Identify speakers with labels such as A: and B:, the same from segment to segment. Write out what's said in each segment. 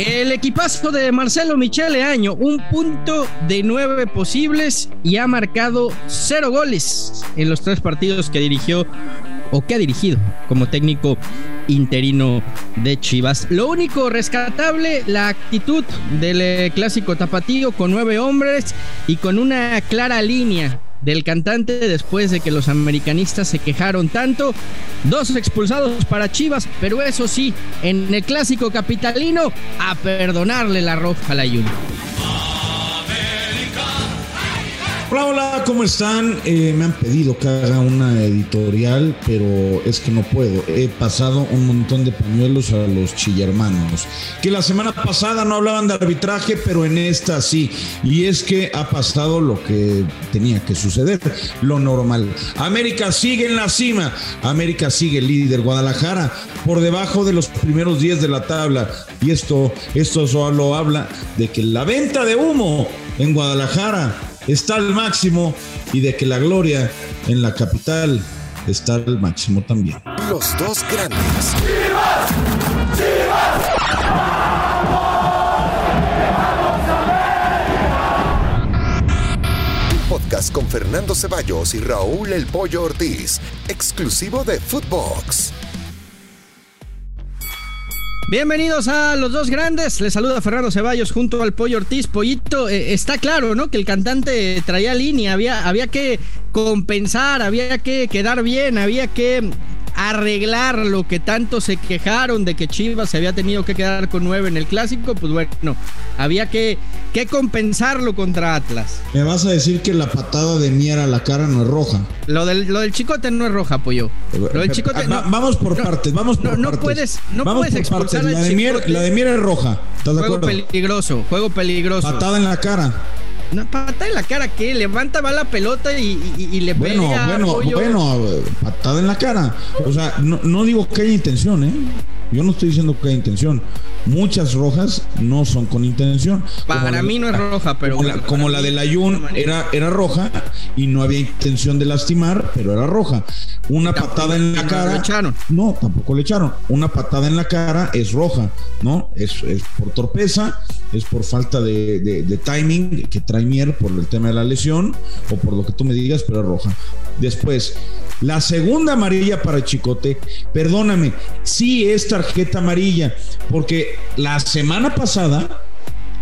A: El equipazo de Marcelo Michele Año, un punto de nueve posibles y ha marcado cero goles en los tres partidos que dirigió o que ha dirigido como técnico interino de Chivas. Lo único rescatable, la actitud del eh, clásico tapatío con nueve hombres y con una clara línea del cantante después de que los americanistas se quejaron tanto. Dos expulsados para Chivas, pero eso sí, en el clásico capitalino, a perdonarle la roja a la Junior.
B: Hola, hola, ¿cómo están? Eh, me han pedido que haga una editorial, pero es que no puedo. He pasado un montón de pañuelos a los chillermanos. Que la semana pasada no hablaban de arbitraje, pero en esta sí. Y es que ha pasado lo que tenía que suceder, lo normal. América sigue en la cima. América sigue líder. Guadalajara por debajo de los primeros 10 de la tabla. Y esto, esto solo habla de que la venta de humo en Guadalajara está al máximo y de que la gloria en la capital está al máximo también.
C: Los dos grandes. Un podcast con Fernando Ceballos y Raúl El Pollo Ortiz, exclusivo de Footbox.
A: Bienvenidos a los dos grandes. Les saluda Fernando Ceballos junto al Pollo Ortiz. Pollito, eh, está claro, ¿no? Que el cantante traía línea, había, había que compensar, había que quedar bien, había que arreglar lo que tanto se quejaron de que Chivas se había tenido que quedar con nueve en el clásico, pues bueno, había que, que compensarlo contra Atlas.
B: Me vas a decir que la patada de Mier a la cara no es roja.
A: Lo del, lo del chicote no es roja, pollo. Lo del chicote,
B: Va- vamos por partes, vamos por
A: no,
B: partes.
A: no puedes, no
B: Vamos
A: puedes expulsar al
B: La de, Mier, la de Mier es roja. ¿Estás de
A: Juego
B: acuerdo?
A: peligroso, juego peligroso.
B: Patada en la cara.
A: Una patada en la cara que levanta va la pelota y, y- y le
B: Bueno,
A: pega,
B: bueno, bueno, eh, patada en la cara. O sea, no, no digo que haya intención, ¿eh? Yo no estoy diciendo que haya intención. Muchas rojas no son con intención.
A: Para
B: Como la-
A: mí no es roja, pero
B: como la,
A: bueno,
B: como la de la Jun era, era roja y no había intención de lastimar, pero era roja. Una
A: Tampoco
B: patada en la cara.
A: echaron.
B: No, tampoco le echaron. Una patada en la cara es roja, ¿no? Es, es por torpeza, es por falta de, de- de timing que trae Por el tema de la lesión o por lo que tú me digas, pero es roja. Después, la segunda amarilla para Chicote, perdóname, sí es tarjeta amarilla, porque la semana pasada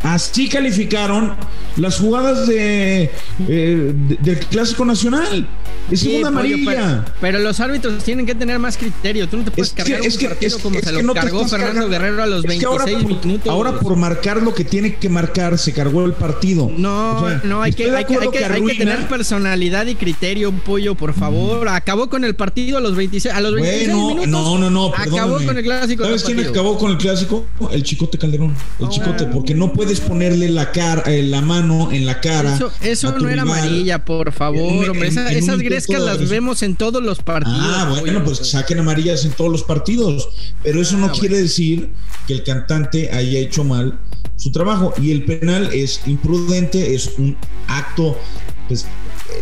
B: así calificaron las jugadas de, eh, de- del Clásico Nacional. Es
A: Sí,
B: segunda
A: pollo,
B: amarilla.
A: pero, pero los árbitros tienen que tener más criterio. Tú no te puedes
B: Es
A: cargar un
B: que-
A: partido
B: es-
A: como
B: es
A: se lo
B: no
A: cargó Fernando
B: cargando.
A: Guerrero a los
B: Es que ahora
A: 26
B: por-
A: minutos.
B: Ahora por marcar lo que tiene que marcar, se cargó el partido.
A: No,
B: O sea,
A: no, hay que,
B: de
A: hay, que, hay,
B: acuerdo
A: que, hay que
B: arruina-
A: tener personalidad y criterio, pollo, por favor. Acabó con el partido a los 26, a los 26
B: Bueno,
A: minutos.
B: no, no, no.
A: Acabó
B: perdóname.
A: con el clásico.
B: ¿Sabes quién acabó con el clásico? El Chicote Calderón. El
A: No.
B: Chicote, porque no puedes ponerle la cara, eh, la mano en la cara.
A: Eso, no era
B: rival.
A: amarilla, por favor,
B: En-
A: hombre.
B: en-
A: Esa-
B: en un
A: esas grescas las vemos en todos los partidos.
B: Ah, bueno, pues saquen amarillas en todos los partidos. Pero eso
A: Ah,
B: no
A: bueno.
B: quiere decir que el cantante haya hecho mal su trabajo. Y el penal es imprudente, es un acto pues,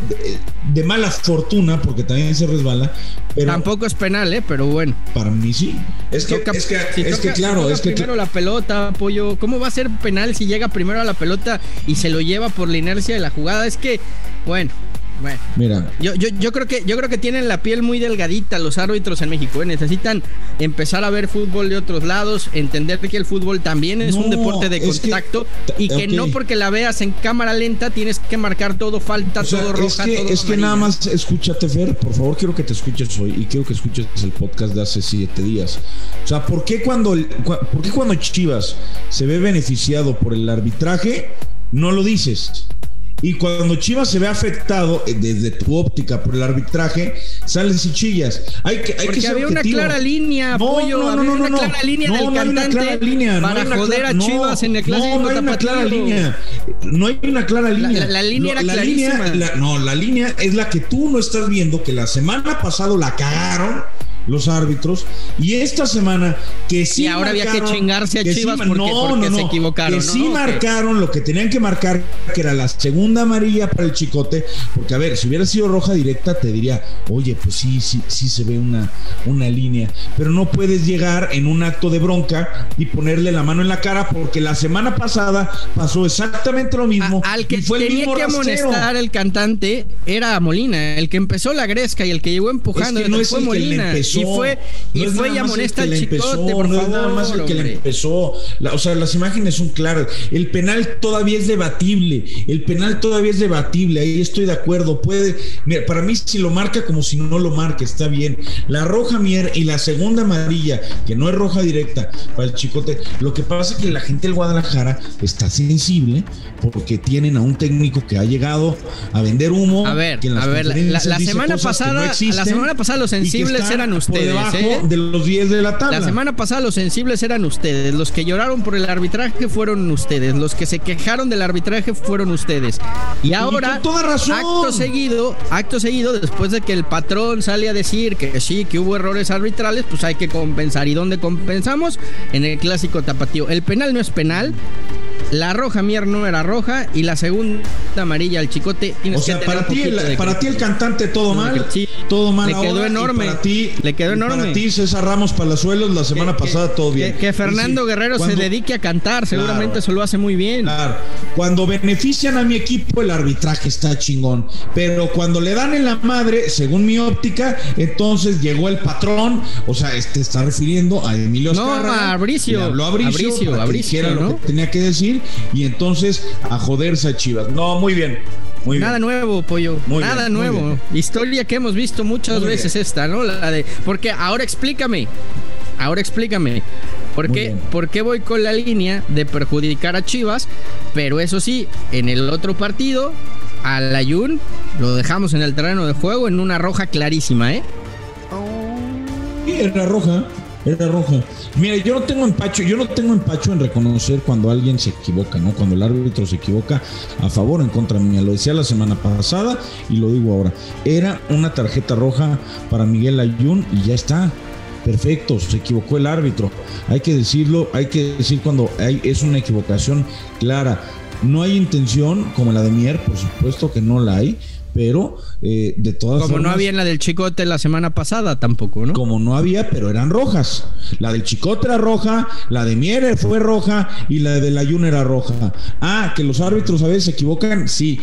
B: de, de mala fortuna, porque también se resbala. Pero
A: Tampoco es penal, ¿eh? Pero bueno.
B: para mí sí. Es que,
A: Toca-
B: es que,
A: si
B: es
A: toca-
B: que claro,
A: si toca
B: es que
A: primero la pelota, pollo. ¿Cómo va a ser penal si llega primero a la pelota y se lo lleva por la inercia de la jugada? Es que, bueno, bueno.
B: mira,
A: Yo, yo, yo creo que yo creo que tienen la piel muy delgadita los árbitros en México. ¿eh? Necesitan empezar a ver fútbol de otros lados, entender que el fútbol también es un deporte de
B: es que-
A: contacto y que no porque la veas en cámara lenta tienes que marcar todo falta,
B: o sea,
A: todo
B: es
A: roja,
B: que,
A: todo
B: es que nada más escúchate, Fer, por favor, quiero que te escuches hoy y quiero que escuches el podcast de hace siete días. O sea, ¿por qué cuando, por qué cuando Chivas se ve beneficiado por el arbitraje, no lo dices? Y cuando Chivas se ve afectado eh, desde tu óptica por el arbitraje, sales y chillas. Hay que, hay
A: Porque
B: que ser
A: había una
B: objetivo.
A: clara línea, pollo, había una clara línea del
B: no hay una clara línea, no
A: para
B: hay una
A: joder
B: clara-
A: a Chivas en el clásico
B: No, no hay una clara línea. No hay una clara línea.
A: la- la línea era
B: línea-
A: clarísima.
B: la- no, la línea es la que tú no estás viendo, que la semana pasada la cagaron los árbitros. Y esta semana que sí.
A: Y ahora había que chingarse a Chivas porque,
B: no,
A: se equivocaron.
B: Que sí marcaron lo que tenían que marcar, que era la segunda amarilla para el chicote. Porque, a ver, si hubiera sido roja directa, te diría, oye, pues sí, sí, sí se ve una, una línea. Pero no puedes llegar en un acto de bronca y ponerle la mano en la cara, porque la semana pasada pasó exactamente lo mismo.
A: al que fue tenía que amonestar el cantante era Molina, el que empezó la gresca y el que llegó empujando.
B: no es
A: fue
B: Molina.
A: Y fue, y fue y amonesta al chicote,
B: por
A: no
B: es nada más el que le empezó. o sea, las imágenes son claras. El penal todavía es debatible. El penal todavía es debatible. Ahí estoy de acuerdo. Puede, para mí, si lo marca como si no lo marca, está bien. La roja Mier y la segunda amarilla, que no es roja directa para el chicote. Lo que pasa es que la gente del Guadalajara está sensible porque tienen a un técnico que ha llegado a vender humo.
A: A ver, a ver, la, semana pasada, la semana pasada los sensibles eran ustedes. ¿Eh?
B: de los 10 de la tabla.
A: La semana pasada los sensibles eran ustedes. Los que lloraron por el arbitraje fueron ustedes. Los que se quejaron del arbitraje fueron ustedes. Y ahora,
B: toda razón.
A: acto seguido, acto seguido, después de que el patrón sale a decir que sí, que hubo errores arbitrales, pues hay que compensar. ¿Y dónde compensamos? En el clásico tapatío. El penal no es penal. La roja Mier no era roja y la segunda amarilla al chicote
B: o sea, para ti, el, para ti el cantante todo mal, todo mal.
A: Le quedó enorme.
B: Para ti,
A: le quedó enorme.
B: Para ti César Ramos Palazuelos la semana pasada todo bien.
A: Que, Fernando Guerrero se dedique a cantar, seguramente eso lo hace muy bien.
B: Claro. Cuando benefician a mi equipo el arbitraje está chingón, pero cuando le dan en la madre, según mi óptica, entonces llegó el patrón, o sea, este está refiriendo a Emilio
A: No, a Abricio.
B: habló a Abricio, Abricio, lo que tenía que decir y entonces a joderse a Chivas. No, muy bien. Muy
A: Nada nuevo, pollo. Nada nuevo. Historia que hemos visto muchas veces esta, ¿no? La de. Porque ahora explícame. Ahora explícame. ¿Por qué, ¿Por qué voy con la línea de perjudicar a Chivas? Pero eso sí, en el otro partido, al Ayun lo dejamos en el terreno de juego en una roja clarísima, ¿eh?
B: Sí, era roja. Era roja. Mira, yo no tengo empacho, yo no tengo empacho en reconocer cuando alguien se equivoca, ¿no? Cuando el árbitro se equivoca a favor o en contra mía. Lo decía la semana pasada y lo digo ahora. Era una tarjeta roja para Miguel Ayun y ya está. Perfecto, se equivocó el árbitro. Hay que decirlo, hay que decir cuando hay, es una equivocación clara. No hay intención, como la de Mier, por supuesto que no la hay pero eh, de todas
A: como no había en la del Chicote la semana pasada tampoco, ¿no?
B: Como no había, pero eran rojas. La del Chicote era roja, la de Mier fue roja y la del Ayun era roja. Ah, que los árbitros a veces se equivocan, sí.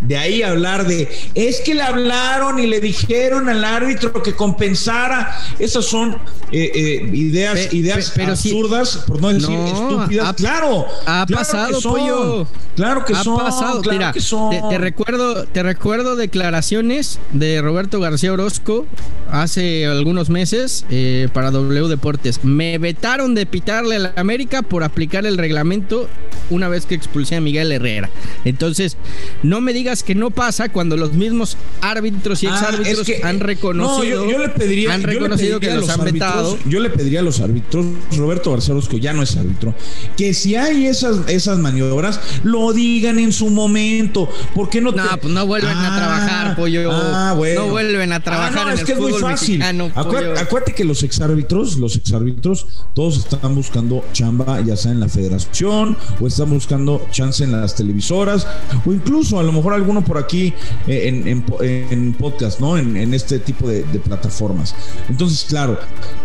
B: De ahí hablar de, es que le hablaron y le dijeron al árbitro que compensara. Esas son eh, eh, ideas, ideas absurdas, por no decir estúpidas. claro,
A: ha pasado, pollo.
B: Claro que ha son. Pasado. Mira,
A: Te, recuerdo, te recuerdo declaraciones de Roberto García Orozco hace algunos meses eh, para W Deportes. Me vetaron de pitarle a la América por aplicar el reglamento una vez que expulsé a Miguel Herrera. Entonces, no me digas que no pasa cuando los mismos árbitros y ah, exárbitros han reconocido,
B: no, yo, le pediría,
A: han reconocido que los, han vetado.
B: Yo le pediría a los árbitros, Roberto García Orozco ya no es árbitro, que si hay esas, esas maniobras, lo digan en su momento. ¿Por qué no?
A: No, pues no vuelven a trabajar, ah, pollo. Ah, bueno. No vuelven a trabajar. Ah, es que es muy fácil.
B: Acuérdate, que los exárbitros, los exárbitros, todos están buscando chamba, ya sea en la federación, o están buscando chance en las televisoras, o incluso a lo mejor alguno por aquí eh, en, podcast, ¿no? En, este tipo de, de plataformas. Entonces, claro,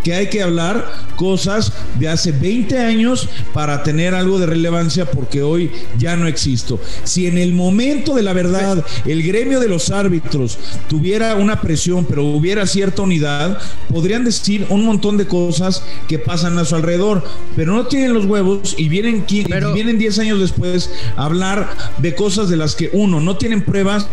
B: que hay que hablar cosas de hace 20 años para tener algo de relevancia, porque hoy ya no existo. Si en el momento de la verdad el gremio de los árbitros tuviera una presión, pero hubiera cierta unidad, podrían decir un montón de cosas que pasan a su alrededor, pero no tienen los huevos y vienen, vienen 10 años después a hablar de cosas de las que uno no tienen pruebas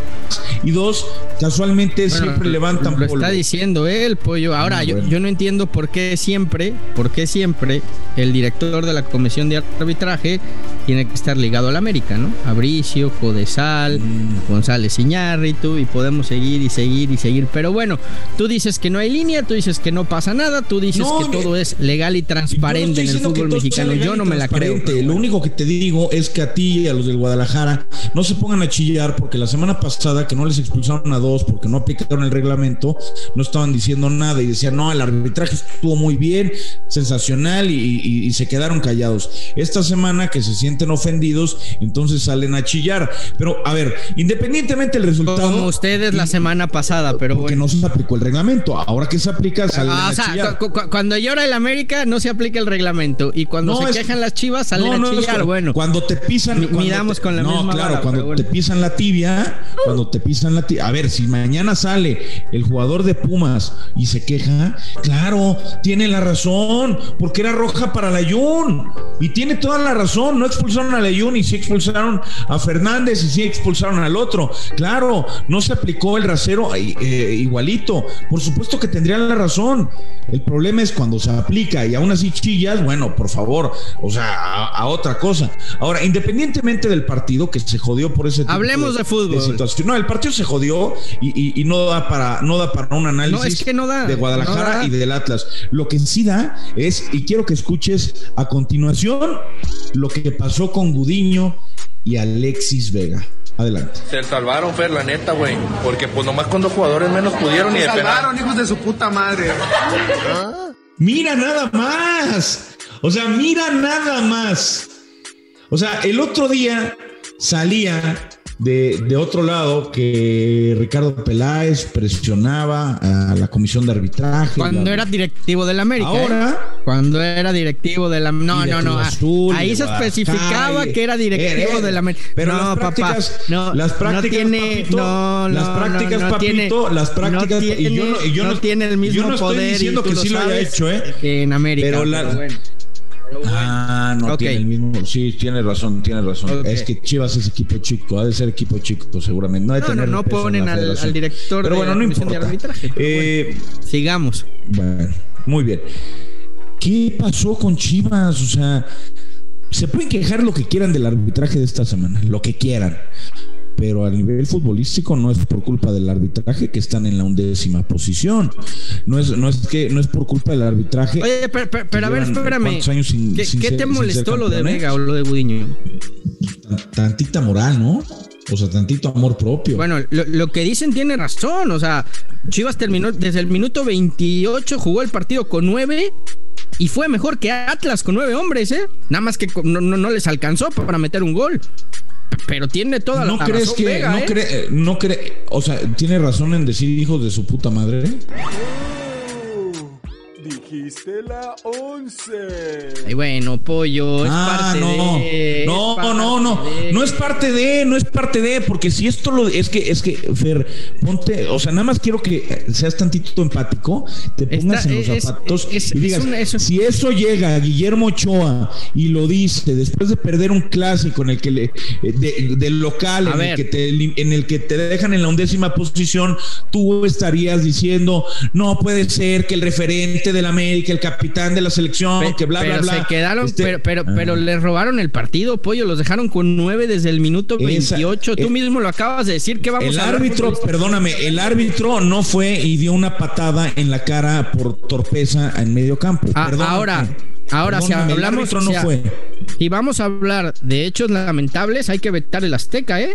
B: y dos casualmente siempre levantan
A: lo está diciendo él pollo ahora yo, yo, no entiendo por qué siempre por qué siempre el director de la comisión de arbitraje tiene que estar ligado al América no Abricio Codesal mm. González Iñárritu y podemos seguir y seguir y seguir. Pero bueno tú dices que no hay línea tú dices que no pasa nada tú dices que todo es legal y transparente en el fútbol mexicano. yo no me la creo.
B: lo único que te digo es que a ti y a los del Guadalajara no se pongan a chillar porque la semana pasada que no les expulsaron a dos porque no aplicaron el reglamento, no estaban diciendo nada y decían, no, el arbitraje estuvo muy bien, sensacional y, se quedaron callados. Esta semana que se sienten ofendidos, entonces salen a chillar. Pero a ver, independientemente del resultado...
A: Como ustedes la semana pasada, pero
B: porque no se aplicó el reglamento. Ahora que se aplica, salen ah, a chillar.
A: cuando llora el América no se aplica el reglamento y cuando se quejan las chivas salen a chillar. bueno,
B: cuando te pisan...
A: Cuando con la
B: no, claro, cuando te pisan la tibia, cuando te pisan la tibia... A ver, si mañana sale el jugador de Pumas y se queja, claro, tiene la razón, porque era roja para la Jun. Y tiene toda la razón, no expulsaron a la Jun y sí expulsaron a Fernández y sí expulsaron al otro. Claro, no se aplicó el rasero eh, igualito. Por supuesto que tendrían la razón. El problema es cuando se aplica y aún así chillas, bueno, por favor, o sea, a, otra cosa. Ahora, independientemente del partido que se jodió por ese
A: tipo Hablemos de, fútbol.
B: no, el partido se jodió y, no da para no da para un análisis de Guadalajara y del Atlas. Lo que sí da es, y quiero que escuches a continuación lo que pasó con Gudiño y Alexis Vega. Adelante.
D: Se salvaron, Fer, la neta, güey. Porque pues nomás con dos jugadores menos pudieron y
E: Se salvaron, hijos de su puta madre.
B: Mira nada más. O sea, mira nada más. O sea, el otro día salía de, otro lado que Ricardo Peláez presionaba a la comisión de arbitraje.
A: Cuando era directivo del América.
B: ¿eh? Ahora.
A: Cuando era directivo de la. No, no, no. Ah, ahí se especificaba que era directivo de la América.
B: Pero no, las prácticas, papá, no, las prácticas,
A: tiene,
B: papito,
A: no,
B: las prácticas, papito, las prácticas.
A: Tiene, y yo no, y yo no, tiene el mismo
B: yo no
A: estoy
B: poder diciendo que sí lo haya hecho, ¿eh?
A: en América.
B: Pero, la, bueno. Ah, no tiene el mismo. Sí, tiene razón, tiene razón. Es que Chivas es equipo chico, ha de ser equipo chico, seguramente. No,
A: no, no, ponen al, director
B: Pero bueno, no importa. arbitraje.
A: Eh, sigamos.
B: Bueno, muy bien. ¿Qué pasó con Chivas? O sea, se pueden quejar lo que quieran del arbitraje de esta semana, lo que quieran pero a nivel futbolístico no es por culpa del arbitraje que están en la undécima posición. No es, no es que no es por culpa del arbitraje.
A: Oye, pero, a ver, espérame. ¿Qué, te molestó lo de Vega o lo de Gudiño?
B: Tantita moral, ¿no? O sea, tantito amor propio.
A: Bueno, lo, que dicen tiene razón. O sea, Chivas terminó desde el minuto 28, jugó el partido con 9 y fue mejor que Atlas con 9 hombres, ¿eh? Nada más que no, no les alcanzó para meter un gol. Pero tiene toda
B: ¿No
A: la
B: crees que no, ¿eh? cree, no cree, o sea, tiene razón en decir hijos de su puta madre?
E: Dijiste la 11.
A: Ay, bueno, pollo, es
B: ah,
A: parte
B: no.
A: de.
B: No, no, no, no es parte de, no es parte de, porque si esto lo es que, es que, Fer, ponte, o sea, nada más quiero que seas tantito empático, te pongas en los zapatos y digas, si eso llega a Guillermo Ochoa y lo dice después de perder un clásico en el que le, del local, en el, que te, en el que te dejan en la undécima posición, tú estarías diciendo, no puede ser que el referente de del América, el capitán de la selección, que bla, bla, bla.
A: Se quedaron, este, pero, pero, pero ah. les robaron el partido, pollo, los dejaron con nueve desde el minuto 28. Tú eh, mismo lo acabas de decir que vamos
B: el árbitro, perdóname, el árbitro no fue y dio una patada en la cara por torpeza en medio campo.
A: Ah, ahora, ahora si hablamos, no fue. y vamos a hablar de hechos lamentables, hay que vetar el Azteca, ¿eh?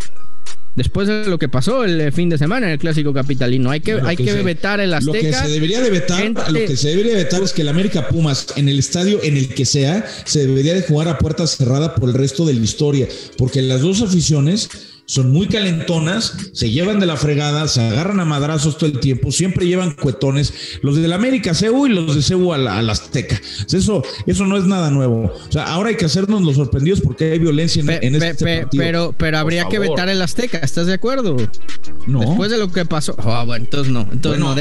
A: Después de lo que pasó el fin de semana en el clásico capitalino. Hay que, hay que, vetar el Azteca.
B: Lo que se debería de vetar, lo que se debería de vetar es que el América Pumas, en el estadio en el que sea, se debería de jugar a puerta cerrada por el resto de la historia, porque las dos aficiones son muy calentonas, se llevan de la fregada, se agarran a madrazos todo el tiempo, siempre llevan cuetones, los de la América CEU y los de CEU a la, Azteca. Eso, eso no es nada nuevo. O sea, ahora hay que hacernos los sorprendidos porque hay violencia en, este partido.
A: Pero, pero habría que vetar el Azteca, ¿estás de acuerdo?
B: No.
A: Después de lo que pasó. Ah, bueno, entonces no. Entonces no,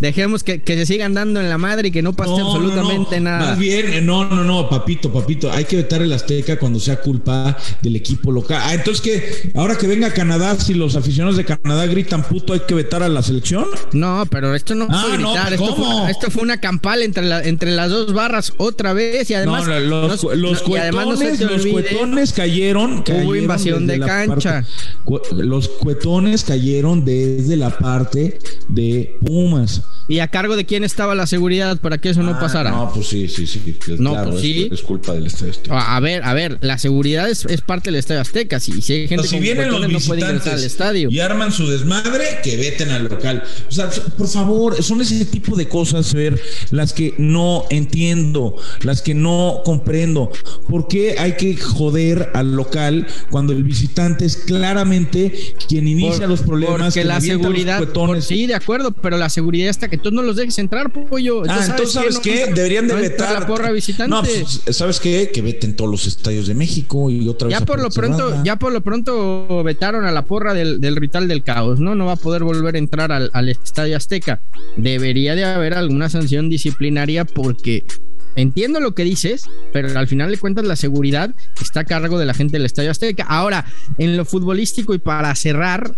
A: dejemos que, se sigan dando en la madre y que no pase absolutamente nada.
B: Más bien, eh, no, no, no, papito, papito, hay que vetar el Azteca cuando sea culpa del equipo local. Ah, entonces que ahora que venga Canadá, si los aficionados de Canadá gritan puto, hay que vetar a la selección.
A: No, pero esto no ah, fue gritar, esto, fue, esto, fue, una campal entre, entre las dos barras otra vez y además
B: los, los, cuetones, cayeron,
A: Hubo invasión de, cancha.
B: los cuetones cayeron desde la parte de Pumas.
A: ¿Y a cargo de quién estaba la seguridad para que eso no
B: Ah,
A: pasara?
B: No, pues sí, sí, sí.
A: No,
B: claro,
A: pues
B: es-
A: sí.
B: Es, culpa del Estadio Azteca.
A: A ver, a ver, la seguridad es, es parte del Estadio Azteca. Si, si hay gente
B: O si vienen los
A: no puede ingresar al estadio.
B: y arman su desmadre, que veten al local. O sea, por favor, son ese tipo de cosas, ver, las que no entiendo, las que no comprendo. ¿Por qué hay que joder al local cuando el visitante es claramente quien inicia
A: Por-
B: los problemas?
A: Porque
B: quien
A: la
B: los
A: seguridad. por- sí, de acuerdo, pero la seguridad está que tú no los dejes entrar, pollo.
B: Ah, entonces, ¿sabes qué? Deberían de
A: no
B: vetar.
A: la porra visitante.
B: No, pues, ¿sabes qué? Que veten todos los estadios de México y otra vez.
A: ya
B: a
A: por lo pronto, ya por lo pronto vetaron a la porra del, del ritual del caos, ¿no? No va a poder volver a entrar al, al Estadio Azteca. Debería de haber alguna sanción disciplinaria porque entiendo lo que dices, pero al final de cuentas la seguridad está a cargo de la gente del Estadio Azteca. Ahora, en lo futbolístico y para cerrar,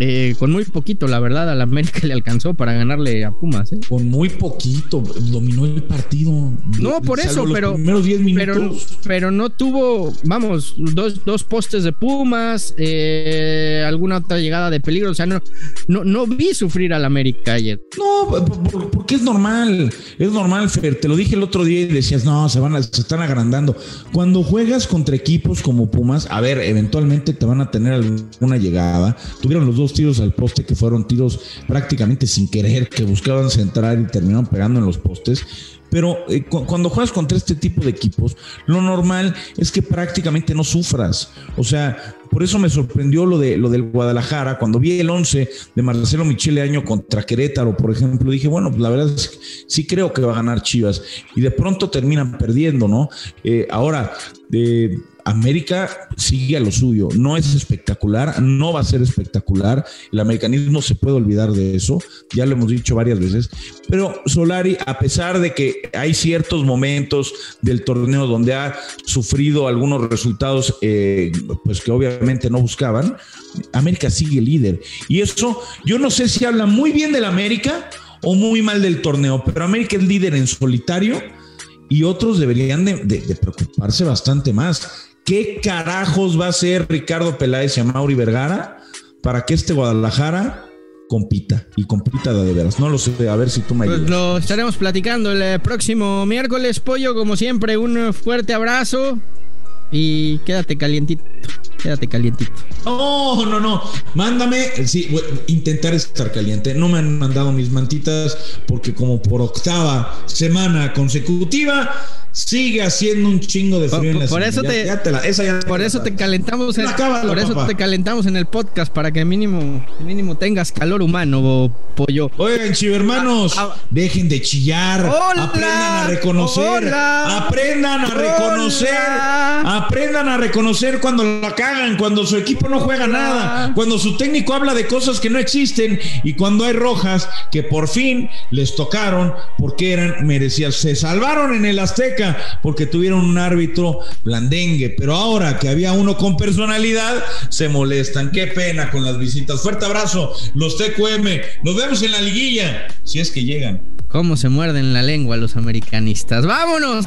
A: eh, con muy poquito, la verdad, al América le alcanzó para ganarle a Pumas, ¿eh?
B: Con muy poquito, dominó el partido.
A: No, por eso, pero,
B: primeros 10
A: pero, pero no tuvo, vamos, dos, dos postes de Pumas, eh, alguna otra llegada de peligro. O sea, no, no, no vi sufrir al América ayer.
B: No, por- por- porque es normal, es normal, Fer. Te lo dije el otro día y decías, no, se van a- se están agrandando. Cuando juegas contra equipos como Pumas, a ver, eventualmente te van a tener alguna llegada. Tuvieron los dos tiros al poste que fueron tiros prácticamente sin querer, que buscaban centrar y terminaron pegando en los postes. Pero eh, cu- cuando juegas contra este tipo de equipos, lo normal es que prácticamente no sufras. O sea, por eso me sorprendió lo de lo del Guadalajara. Cuando vi el 11 de Marcelo Michele Año contra Querétaro, por ejemplo, dije, bueno, pues la verdad es que sí creo que va a ganar Chivas. Y de pronto terminan perdiendo, ¿no? Eh, ahora, eh, América sigue a lo suyo. No es espectacular, no va a ser espectacular. El americanismo se puede olvidar de eso. Ya lo hemos dicho varias veces. Pero Solari, a pesar de que hay ciertos momentos del torneo donde ha sufrido algunos resultados, eh, pues que obviamente no buscaban, América sigue líder. Y eso, yo no sé si habla muy bien del América o muy mal del torneo, pero América es líder en solitario y otros deberían de, preocuparse bastante más. ¿Qué carajos va a hacer Ricardo Peláez y Mauri Vergara para que este Guadalajara compita y compita de, veras? No lo sé, a ver si tú me
A: Pues
B: ayudas.
A: lo estaremos platicando el eh, próximo miércoles, pollo. Como siempre, un fuerte abrazo y quédate calientito. Quédate calientito.
B: No, no, no. Mándame, sí, voy a intentar estar caliente. No me han mandado mis mantitas porque como por octava semana consecutiva sigue haciendo un chingo de
A: Por,
B: frío en la
A: por eso te,
B: Ya- ya te la- esa ya
A: por eso te calentamos en,
B: Acábalo,
A: por eso
B: papá.
A: te calentamos en el podcast para que mínimo mínimo tengas calor humano, pollo.
B: Oigan, chivermanos,
A: Ah, ah.
B: dejen de chillar,
A: Hola,
B: aprendan a reconocer,
A: hola,
B: aprendan a reconocer,
A: hola.
B: aprendan a reconocer cuando la cagan, cuando su equipo no juega nada, cuando su técnico habla de cosas que no existen y cuando hay rojas que por fin les tocaron porque eran merecidas. Se salvaron en el Azteca porque tuvieron un árbitro blandengue, pero ahora que había uno con personalidad, se molestan. Qué pena con las visitas. Fuerte abrazo, los TQM. Nos vemos en la liguilla, si es que llegan.
A: Cómo se muerden la lengua los americanistas. ¡Vámonos!